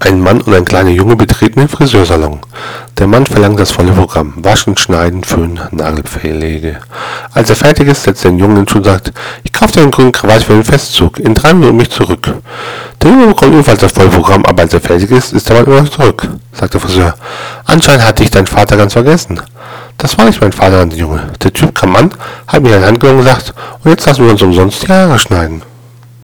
Ein Mann und ein kleiner Junge betreten den Friseursalon. Der Mann verlangt das volle Programm. Waschen, Schneiden, Föhnen, Nagelpflege. Als er fertig ist, setzt den jungen hinzu und sagt, ich kaufe dir einen grünen Krawatt für den Festzug. In drei Minuten mich zurück. Der Junge bekommt ebenfalls das volle Programm, aber als er fertig ist, ist der Mann immer noch zurück, sagt der Friseur. Anscheinend hatte ich deinen Vater ganz vergessen. Das war nicht mein Vater, der Junge. Der Typ kam an, hat mir eine Hand genommen und gesagt, und jetzt lassen wir uns umsonst die Haare schneiden.